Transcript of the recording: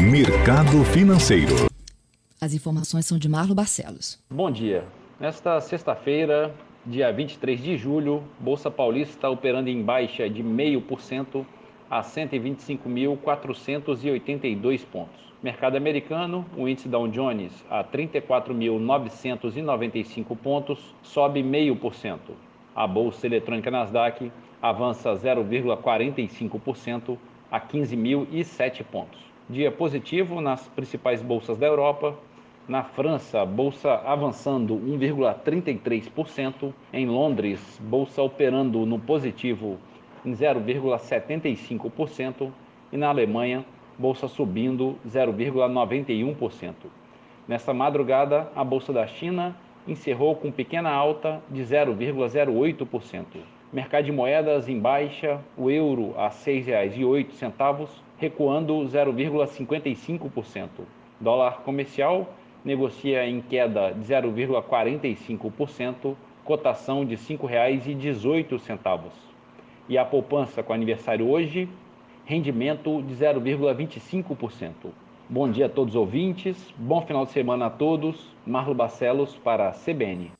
Mercado Financeiro. As informações são de Marlo Barcelos. Bom dia. Nesta sexta-feira, dia 23 de julho, Bolsa Paulista operando em baixa de 0,5% a 125.482 pontos. Mercado americano, o índice Dow Jones a 34.995 pontos, sobe 0,5%. A bolsa eletrônica Nasdaq avança 0,45% a 15.007 pontos. Dia positivo nas principais bolsas da Europa. Na França, bolsa avançando 1,33%. Em Londres, bolsa operando no positivo em 0,75%. E na Alemanha, bolsa subindo 0,91%. Nessa madrugada, a bolsa da China encerrou com pequena alta de 0,08%. Mercado de moedas em baixa, o euro a R$ 6,08, recuando 0,55%. Dólar comercial negocia em queda de 0,45%, cotação de R$ 5,18. E a poupança com aniversário hoje, rendimento de 0,25%. Bom dia a todos os ouvintes, bom final de semana a todos. Marlo Barcelos para a CBN.